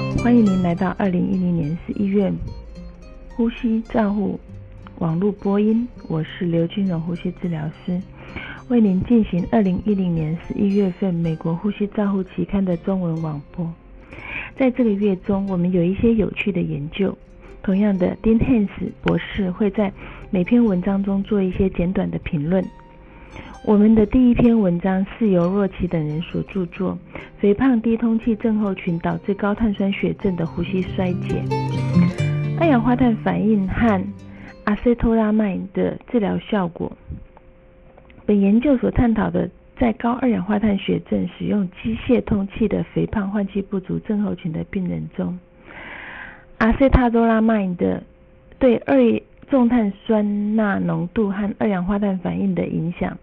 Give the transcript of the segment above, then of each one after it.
欢迎您来到二零一零年十一月呼吸照护网络播音，我是刘君荣呼吸治疗师，为您进行二零一零年十一月份美国呼吸照护期刊的中文网播。在这个月中，我们有一些有趣的研究。同样的，Dean Hans 博士会在每篇文章中做一些简短的评论。我们的第一篇文章是由若奇等人所著作，《肥胖低通气症候群导致高碳酸血症的呼吸衰竭：二氧化碳反应和阿塞托拉麦的治疗效果》。本研究所探讨的，在高二氧化碳血症使用机械通气的肥胖换气不足症候群的病人中，阿塞塔多拉麦的对二重碳酸钠浓度和二氧化碳反应的影响。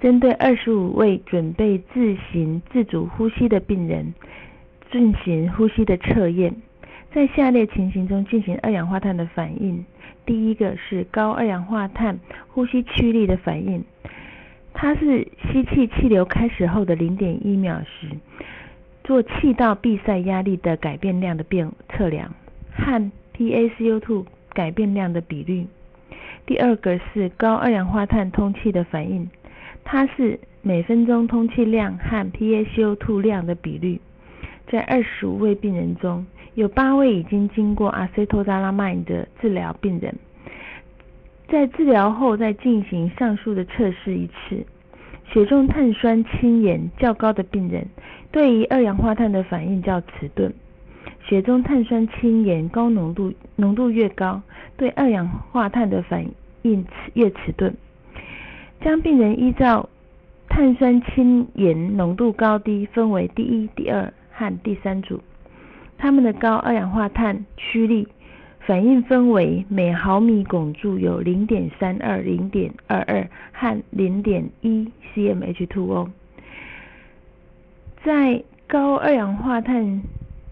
针对二十五位准备自行自主呼吸的病人进行呼吸的测验，在下列情形中进行二氧化碳的反应。第一个是高二氧化碳呼吸驱力的反应，它是吸气气流开始后的零点一秒时，做气道闭塞压力的改变量的变测量和 PaCO2 改变量的比率。第二个是高二氧化碳通气的反应。它是每分钟通气量和 PaCO2 量的比率。在二十五位病人中，有八位已经经过阿塞托扎拉曼的治疗病人，在治疗后再进行上述的测试一次。血中碳酸氢盐较高的病人，对于二氧化碳的反应较迟钝。血中碳酸氢盐高浓度浓度越高，对二氧化碳的反应越迟钝。将病人依照碳酸氢盐浓度高低分为第一、第二和第三组，他们的高二氧化碳驱力反应分为每毫米汞柱有零点三二、零点二二和零点一 cmH2O。在高二氧化碳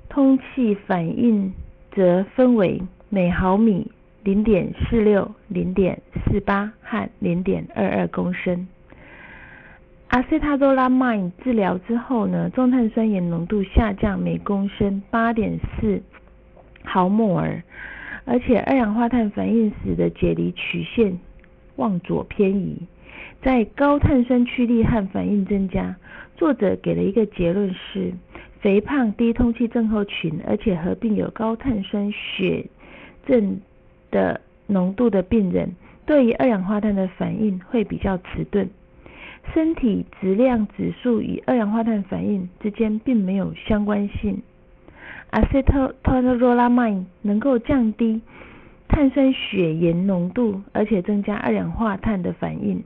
通气反应则分为每毫米。零点四六、零点四八和零点二二公升。阿塞塔多拉曼治疗之后呢，重碳酸盐浓度下降每公升八点四毫摩尔，而且二氧化碳反应时的解离曲线往左偏移。在高碳酸驱力和反应增加，作者给了一个结论是：肥胖低通气症候群，而且合并有高碳酸血症。的浓度的病人，对于二氧化碳的反应会比较迟钝。身体质量指数与二氧化碳反应之间并没有相关性。阿塞托托罗拉麦能够降低碳酸血盐浓度，而且增加二氧化碳的反应。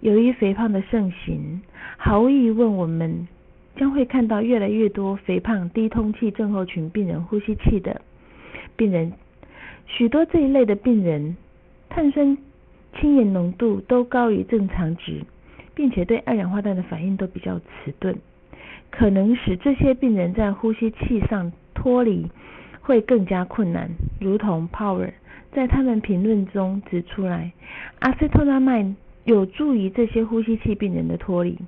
由于肥胖的盛行，毫无疑问，我们将会看到越来越多肥胖低通气症候群病人呼吸器的病人。许多这一类的病人，碳酸氢盐浓度都高于正常值，并且对二氧化碳的反应都比较迟钝，可能使这些病人在呼吸器上脱离会更加困难。如同 Power 在他们评论中指出来，阿塞托拉麦有助于这些呼吸器病人的脱离。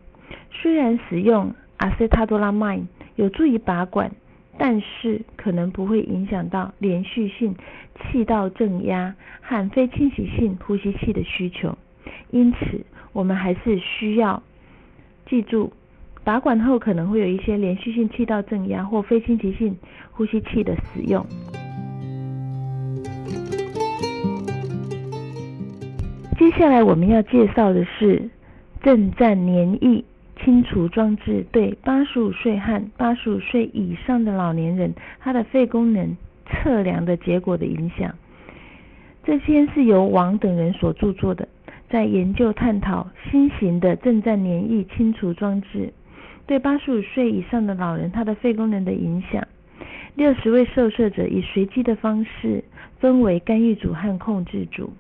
虽然使用阿塞塔多拉曼有助于拔管。但是可能不会影响到连续性气道正压和非侵袭性呼吸器的需求，因此我们还是需要记住，拔管后可能会有一些连续性气道正压或非侵袭性呼吸器的使用。接下来我们要介绍的是正站黏液。清除装置对八十五岁和八十五岁以上的老年人他的肺功能测量的结果的影响。这篇是由王等人所著作的，在研究探讨新型的正站黏液清除装置对八十五岁以上的老人他的肺功能的影响。六十位受试者以随机的方式分为干预组和控制组。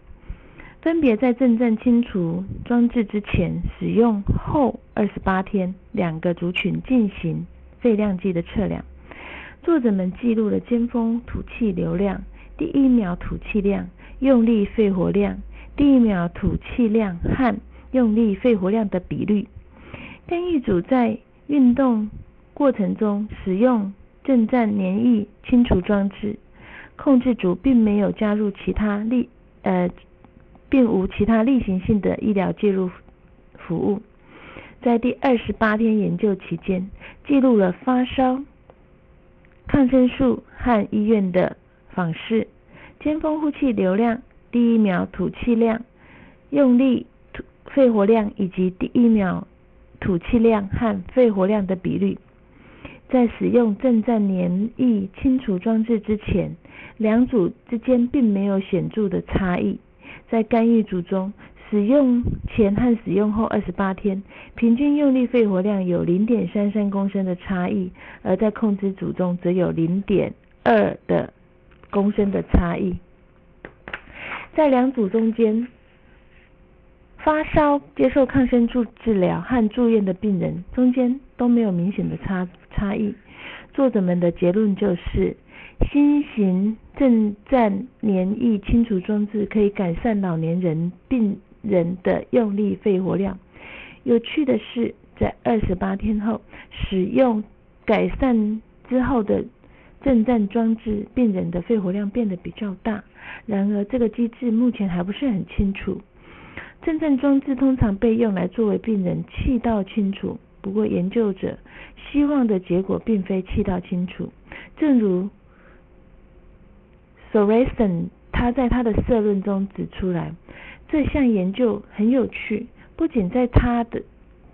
分别在正正清除装置之前使用后二十八天，两个族群进行肺量计的测量。作者们记录了尖峰吐气流量、第一秒吐气量、用力肺活量、第一秒吐气量和用力肺活量的比率。干预组在运动过程中使用正站黏液清除装置，控制组并没有加入其他力呃，并无其他例行性的医疗介入服务。在第二十八天研究期间，记录了发烧、抗生素和医院的访视、尖峰呼气流量、第一秒吐气量、用力吐肺活量以及第一秒吐气量和肺活量的比率。在使用正站黏液清除装置之前，两组之间并没有显著的差异。在干预组中，使用前和使用后二十八天，平均用力肺活量有零点三三公升的差异；而在控制组中，则有零点二的公升的差异。在两组中间，发烧、接受抗生素治疗和住院的病人中间都没有明显的差差异。作者们的结论就是，新型正站黏液清除装置可以改善老年人病。人的用力肺活量。有趣的是，在二十八天后使用改善之后的震颤装置，病人的肺活量变得比较大。然而，这个机制目前还不是很清楚。震颤装置通常被用来作为病人气道清除，不过研究者希望的结果并非气道清除。正如 Sorensen 他在他的社论中指出来。这项研究很有趣，不仅在他的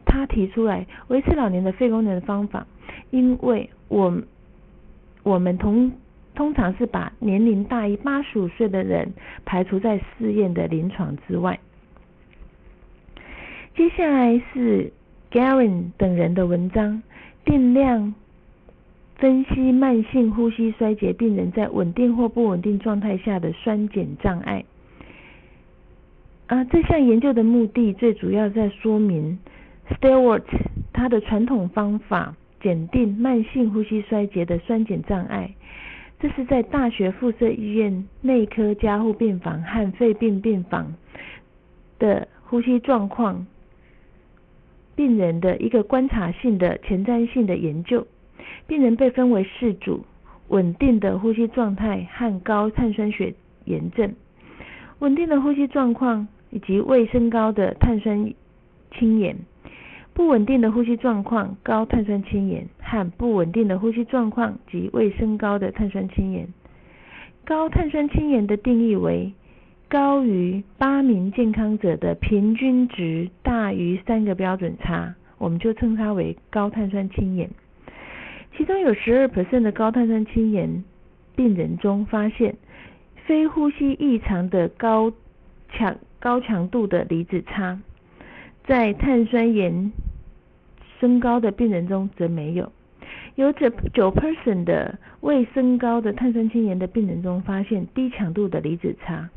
他提出来维持老年的肺功能的方法，因为我我们通通常是把年龄大于八十五岁的人排除在试验的临床之外。接下来是 Garin 等人的文章，定量分析慢性呼吸衰竭病人在稳定或不稳定状态下的酸碱障碍。啊，这项研究的目的最主要在说明 Stewart 他的传统方法检定慢性呼吸衰竭的酸碱障碍。这是在大学附设医院内科加护病房和肺病病房的呼吸状况病人的一个观察性的前瞻性的研究。病人被分为四组：稳定的呼吸状态和高碳酸血炎症。稳定的呼吸状况以及未升高的碳酸氢盐，不稳定的呼吸状况高碳酸氢盐和不稳定的呼吸状况及未升高的碳酸氢盐。高碳酸氢盐的定义为高于八名健康者的平均值大于三个标准差，我们就称它为高碳酸氢盐。其中有十二 percent 的高碳酸氢盐病人中发现。非呼吸异常的高强高强度的离子差，在碳酸盐升高的病人中则没有。有九九 percent 的未升高的碳酸氢盐的病人中发现低强度的离子差。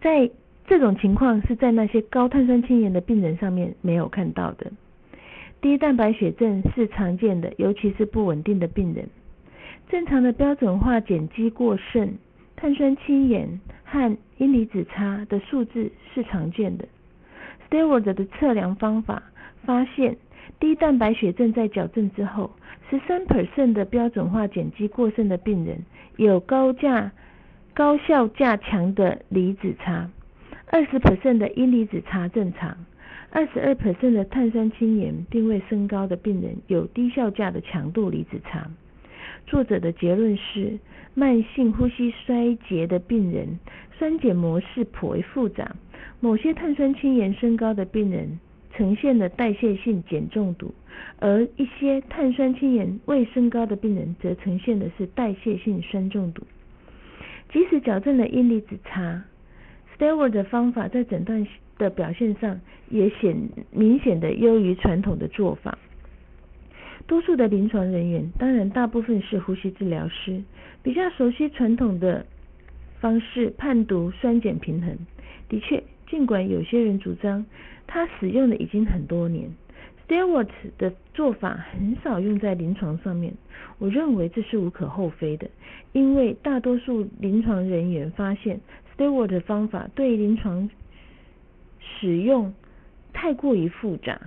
在这种情况是在那些高碳酸氢盐的病人上面没有看到的。低蛋白血症是常见的，尤其是不稳定的病人。正常的标准化碱基过剩。碳酸氢盐和阴离子差的数字是常见的。Stewart 的测量方法发现，低蛋白血症在矫正之后，十三 percent 的标准化碱基过剩的病人有高价高效价强的离子差，二十 percent 的阴离子差正常，二十二 percent 的碳酸氢盐并未升高的病人有低效价的强度离子差。作者的结论是。慢性呼吸衰竭的病人，酸碱模式颇为复杂。某些碳酸氢盐升高的病人呈现了代谢性碱中毒，而一些碳酸氢盐未升高的病人则呈现的是代谢性酸中毒。即使矫正了阴离子差，Stewart 的方法在诊断的表现上也显明显的优于传统的做法。多数的临床人员，当然大部分是呼吸治疗师，比较熟悉传统的方式判读酸碱平衡。的确，尽管有些人主张他使用的已经很多年，Stewart 的做法很少用在临床上面。我认为这是无可厚非的，因为大多数临床人员发现 Stewart 的方法对临床使用太过于复杂。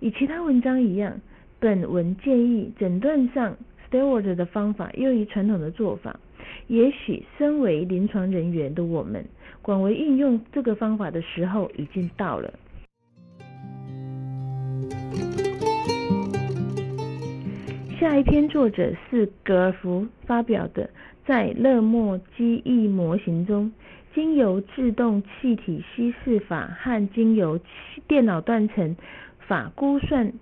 与其他文章一样。本文建议诊断上 Stewart 的方法优于传统的做法。也许身为临床人员的我们，广为运用这个方法的时候已经到了。下一篇作者是格尔福发表的，在勒莫基翼模型中，经由自动气体稀释法和经由电脑断层法估算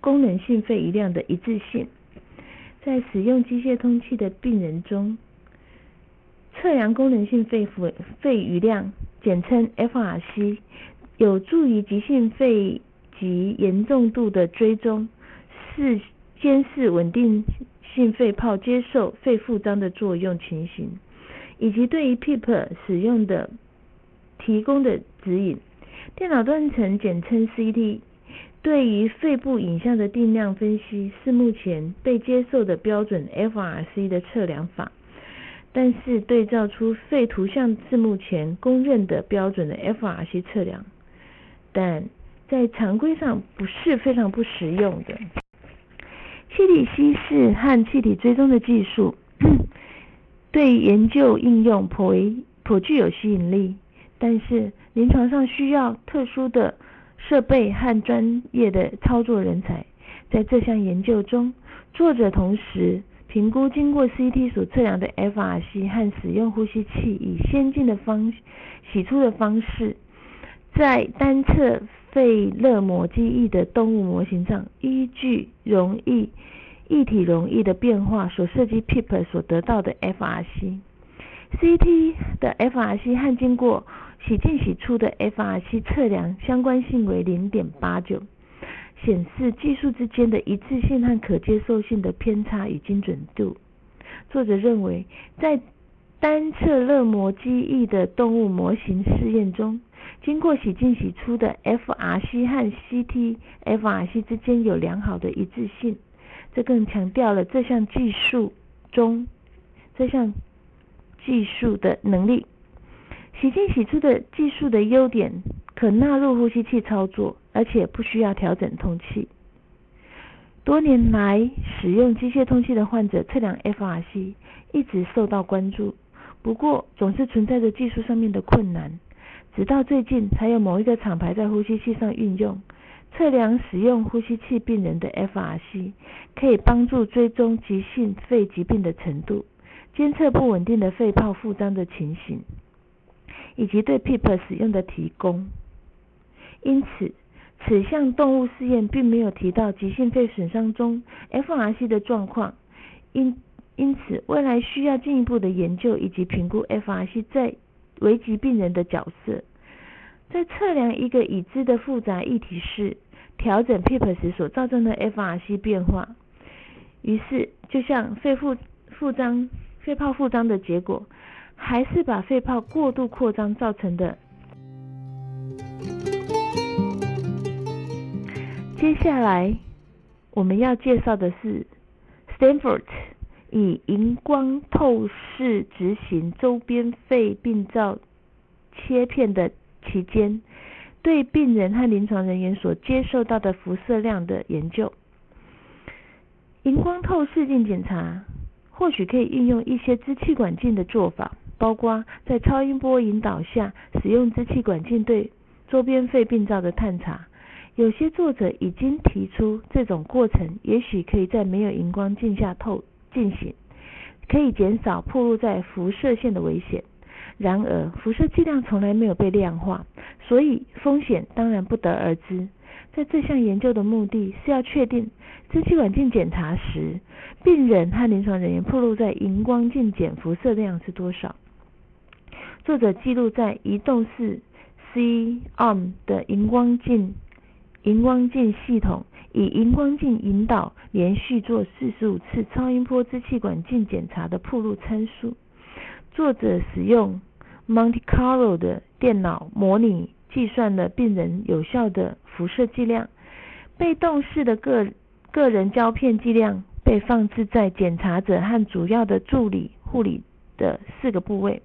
功能性肺余量的一致性。在使用机械通气的病人中，测量功能性肺肺肺余量，简称 FRC，有助于急性肺及严重度的追踪。是。监视稳定性肺泡接受肺复张的作用情形，以及对于 PEEP 使用的提供的指引。电脑断层简称 CT，对于肺部影像的定量分析是目前被接受的标准 FRC 的测量法。但是对照出肺图像是目前公认的标准的 FRC 测量，但在常规上不是非常不实用的。气体稀释和气体追踪的技术对研究应用颇为颇具有吸引力，但是临床上需要特殊的设备和专业的操作人才。在这项研究中，作者同时评估经过 CT 所测量的 FRC 和使用呼吸器以先进的方洗出的方式，在单侧。肺热膜机翼的动物模型上，依据容易液体容易的变化所设计 PEEP 所得到的 FRC。CT 的 FRC 和经过洗进洗出的 FRC 测量相关性为零点八九，显示技术之间的一致性和可接受性的偏差与精准度。作者认为，在单侧热膜机翼的动物模型试验中，经过洗进洗出的 FRC 和 CT FRC 之间有良好的一致性，这更强调了这项技术中这项技术的能力。洗进洗出的技术的优点，可纳入呼吸器操作，而且不需要调整通气。多年来，使用机械通气的患者测量 FRC 一直受到关注，不过总是存在着技术上面的困难。直到最近，才有某一个厂牌在呼吸器上运用测量使用呼吸器病人的 FRC，可以帮助追踪急性肺疾病的程度，监测不稳定的肺泡复张的情形，以及对 PEEP 使用的提供。因此，此项动物试验并没有提到急性肺损伤中 FRC 的状况。因因此，未来需要进一步的研究以及评估 FRC 在危急病人的角色，在测量一个已知的复杂议题时，调整 PEEP 时所造成的 FRC 变化。于是，就像肺复复张、肺泡复张的结果，还是把肺泡过度扩张造成的。接下来我们要介绍的是 Stanford。以荧光透视执行周边肺病灶切片的期间，对病人和临床人员所接受到的辐射量的研究。荧光透视镜检查或许可以运用一些支气管镜的做法，包括在超音波引导下使用支气管镜对周边肺病灶的探查。有些作者已经提出，这种过程也许可以在没有荧光镜下透。进行可以减少暴露在辐射线的危险。然而，辐射剂量从来没有被量化，所以风险当然不得而知。在这项研究的目的是要确定支气管镜检查时，病人和临床人员暴露在荧光镜检辐射量是多少。作者记录在移动式 C-arm 的荧光镜荧光镜系统。以荧光镜引导，连续做四十五次超音波支气管镜检查的铺路参数。作者使用 Monte Carlo 的电脑模拟计算了病人有效的辐射剂量。被动式的个个人胶片剂量被放置在检查者和主要的助理护理的四个部位。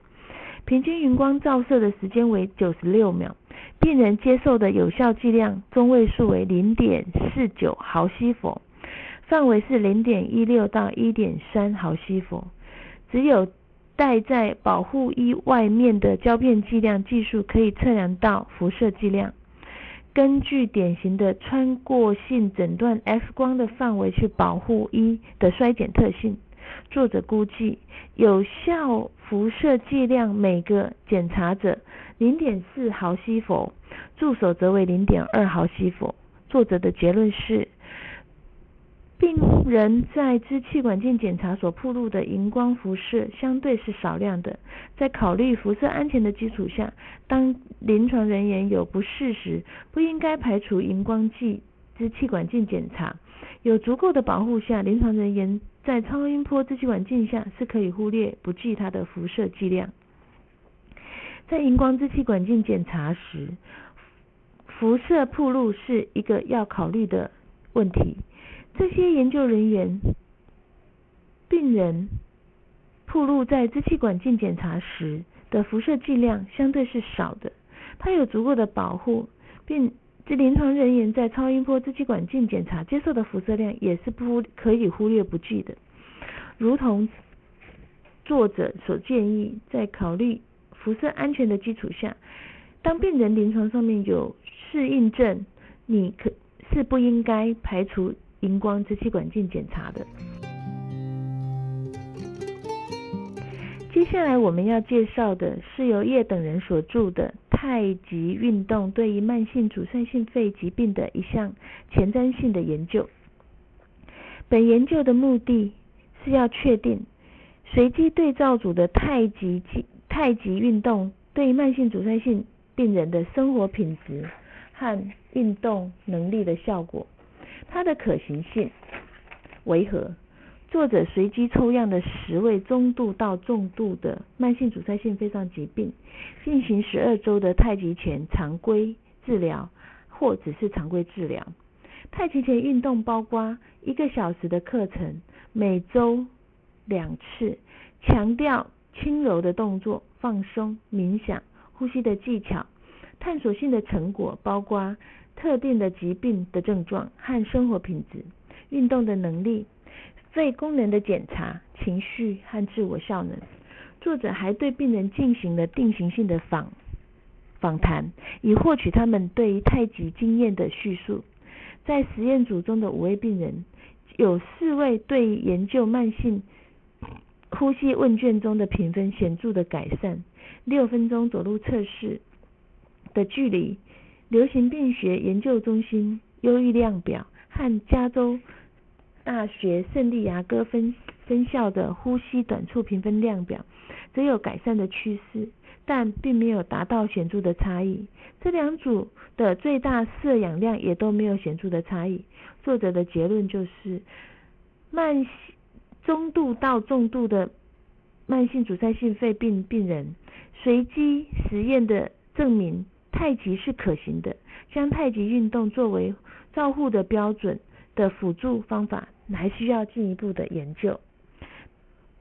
平均荧光照射的时间为九十六秒。病人接受的有效剂量中位数为零点四九毫西弗，范围是零点一六到一点三毫西弗。只有戴在保护衣外面的胶片剂量技术可以测量到辐射剂量。根据典型的穿过性诊断 X 光的范围去保护衣的衰减特性，作者估计有效辐射剂量每个检查者零点四毫西弗，助手则为零点二毫西弗。作者的结论是。病人在支气管镜检查所暴露的荧光辐射相对是少量的。在考虑辐射安全的基础下，当临床人员有不适时，不应该排除荧光剂支气管镜检查。有足够的保护下，临床人员在超音波支气管镜下是可以忽略不计它的辐射剂量。在荧光支气管镜检查时，辐射暴露是一个要考虑的问题。这些研究人员、病人暴露在支气管镜检查时的辐射剂量相对是少的，它有足够的保护，并这临床人员在超音波支气管镜检查接受的辐射量也是不可以忽略不计的。如同作者所建议，在考虑辐射安全的基础下，当病人临床上面有适应症，你可是不应该排除。荧光支气管镜检查的。接下来我们要介绍的是由叶等人所著的《太极运动对于慢性阻塞性肺疾病的一项前瞻性的研究》。本研究的目的是要确定随机对照组的太极太极运动对慢性阻塞性病人的生活品质和运动能力的效果。它的可行性为何？作者随机抽样的十位中度到重度的慢性阻塞性肺脏疾病，进行十二周的太极拳常规治疗，或只是常规治疗。太极拳运动包括一个小时的课程，每周两次，强调轻柔的动作、放松、冥想、呼吸的技巧。探索性的成果包括。特定的疾病的症状和生活品质、运动的能力、肺功能的检查、情绪和自我效能。作者还对病人进行了定型性的访访谈，以获取他们对于太极经验的叙述。在实验组中的五位病人，有四位对研究慢性呼吸问卷中的评分显著的改善。六分钟走路测试的距离。流行病学研究中心忧郁量表和加州大学圣地亚哥分分校的呼吸短促评分量表则有改善的趋势，但并没有达到显著的差异。这两组的最大摄氧量也都没有显著的差异。作者的结论就是，慢性中度到重度的慢性阻塞性肺病病人，随机实验的证明。太极是可行的，将太极运动作为照护的标准的辅助方法，还需要进一步的研究。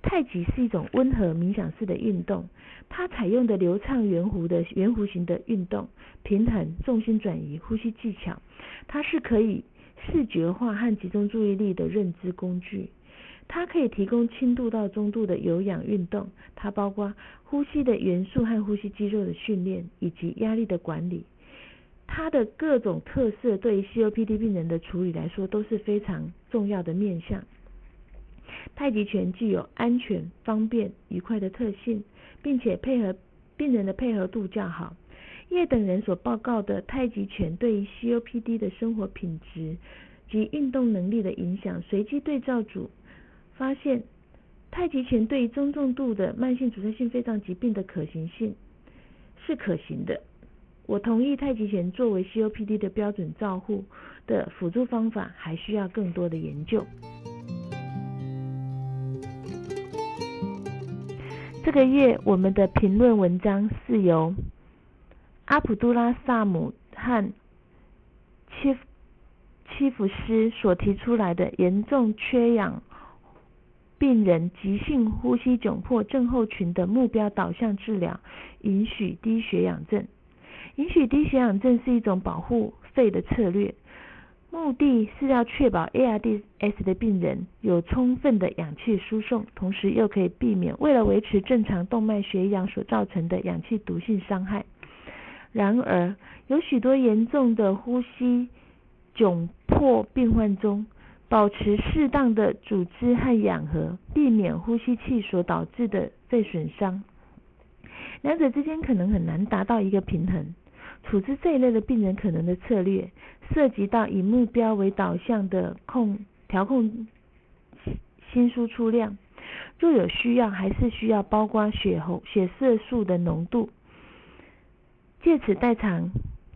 太极是一种温和冥想式的运动，它采用的流畅圆弧的圆弧形的运动，平衡、重心转移、呼吸技巧，它是可以视觉化和集中注意力的认知工具。它可以提供轻度到中度的有氧运动，它包括呼吸的元素和呼吸肌肉的训练，以及压力的管理。它的各种特色对于 COPD 病人的处理来说都是非常重要的面向。太极拳具有安全、方便、愉快的特性，并且配合病人的配合度较好。叶等人所报告的太极拳对于 COPD 的生活品质及运动能力的影响，随机对照组。发现太极拳对中重度的慢性阻塞性肺脏疾病的可行性是可行的。我同意太极拳作为 COPD 的标准照护的辅助方法，还需要更多的研究。这个月我们的评论文章是由阿卜杜拉萨姆和切切夫斯所提出来的严重缺氧。病人急性呼吸窘迫症候群的目标导向治疗，允许低血氧症。允许低血氧症是一种保护肺的策略。目的是要确保 ARDS 的病人有充分的氧气输送，同时又可以避免为了维持正常动脉血氧所造成的氧气毒性伤害。然而，有许多严重的呼吸窘迫病患中，保持适当的组织和氧合，避免呼吸器所导致的肺损伤，两者之间可能很难达到一个平衡。处置这一类的病人可能的策略，涉及到以目标为导向的控调控心输出量，若有需要，还是需要包括血红血色素的浓度，借此代偿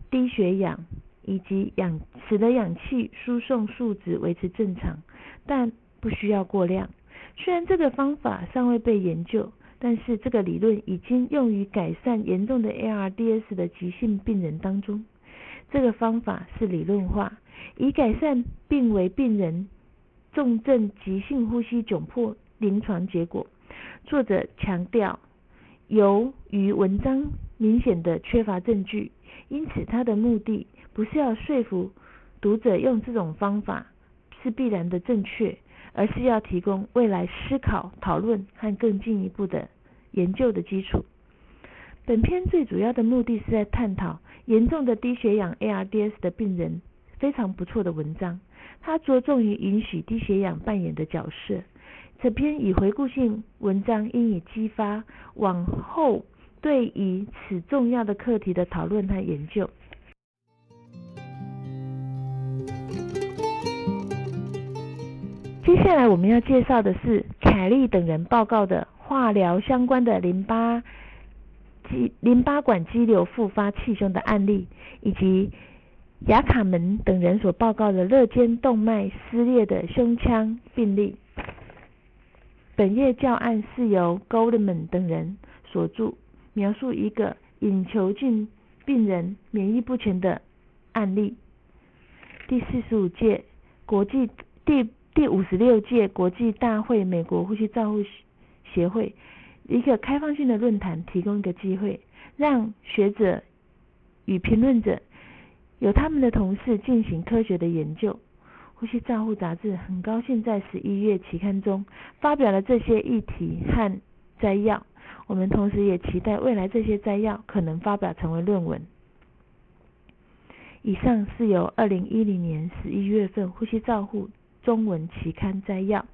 低血氧，以及氧使得氧气输送数值维持正常，但不需要过量。虽然这个方法尚未被研究。但是这个理论已经用于改善严重的 ARDS 的急性病人当中。这个方法是理论化，以改善病危病人重症急性呼吸窘迫临床结果。作者强调，由于文章明显的缺乏证据，因此他的目的不是要说服读者用这种方法是必然的正确。而是要提供未来思考、讨论和更进一步的研究的基础。本篇最主要的目的是在探讨严重的低血氧 ARDS 的病人非常不错的文章。它着重于允许低血氧扮演的角色。这篇以回顾性文章应以激发往后对于此重要的课题的讨论和研究。接下来我们要介绍的是凯利等人报告的化疗相关的淋巴肌淋巴管肌瘤复发气胸的案例，以及雅卡门等人所报告的肋间动脉撕裂的胸腔病例。本页教案是由 Goldman 等人所著，描述一个隐球菌病人免疫不全的案例。第四十五届国际第第五十六届国际大会美国呼吸照护协会一个开放性的论坛，提供一个机会，让学者与评论者有他们的同事进行科学的研究。呼吸照护杂志很高兴在十一月期刊中发表了这些议题和摘要。我们同时也期待未来这些摘要可能发表成为论文。以上是由二零一零年十一月份呼吸照护。中文期刊摘要，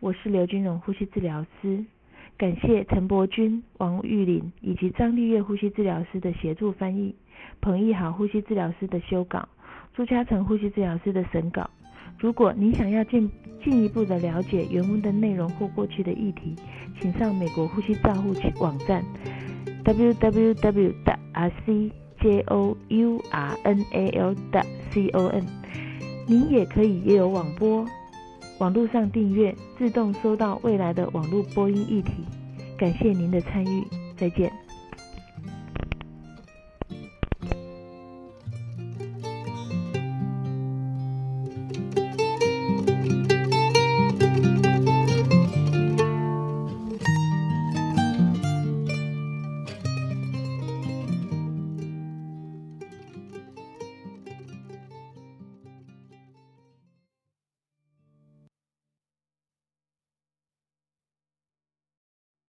我是刘君荣呼吸治疗师，感谢陈伯君、王玉林以及张丽月呼吸治疗师的协助翻译，彭义豪呼吸治疗师的修稿，朱嘉诚呼吸治疗师的审稿。如果你想要进进一步的了解原文的内容或过去的议题，请上美国呼吸照护网站 www.rcjournal.com。您也可以也有网播，网络上订阅，自动收到未来的网络播音议题。感谢您的参与，再见。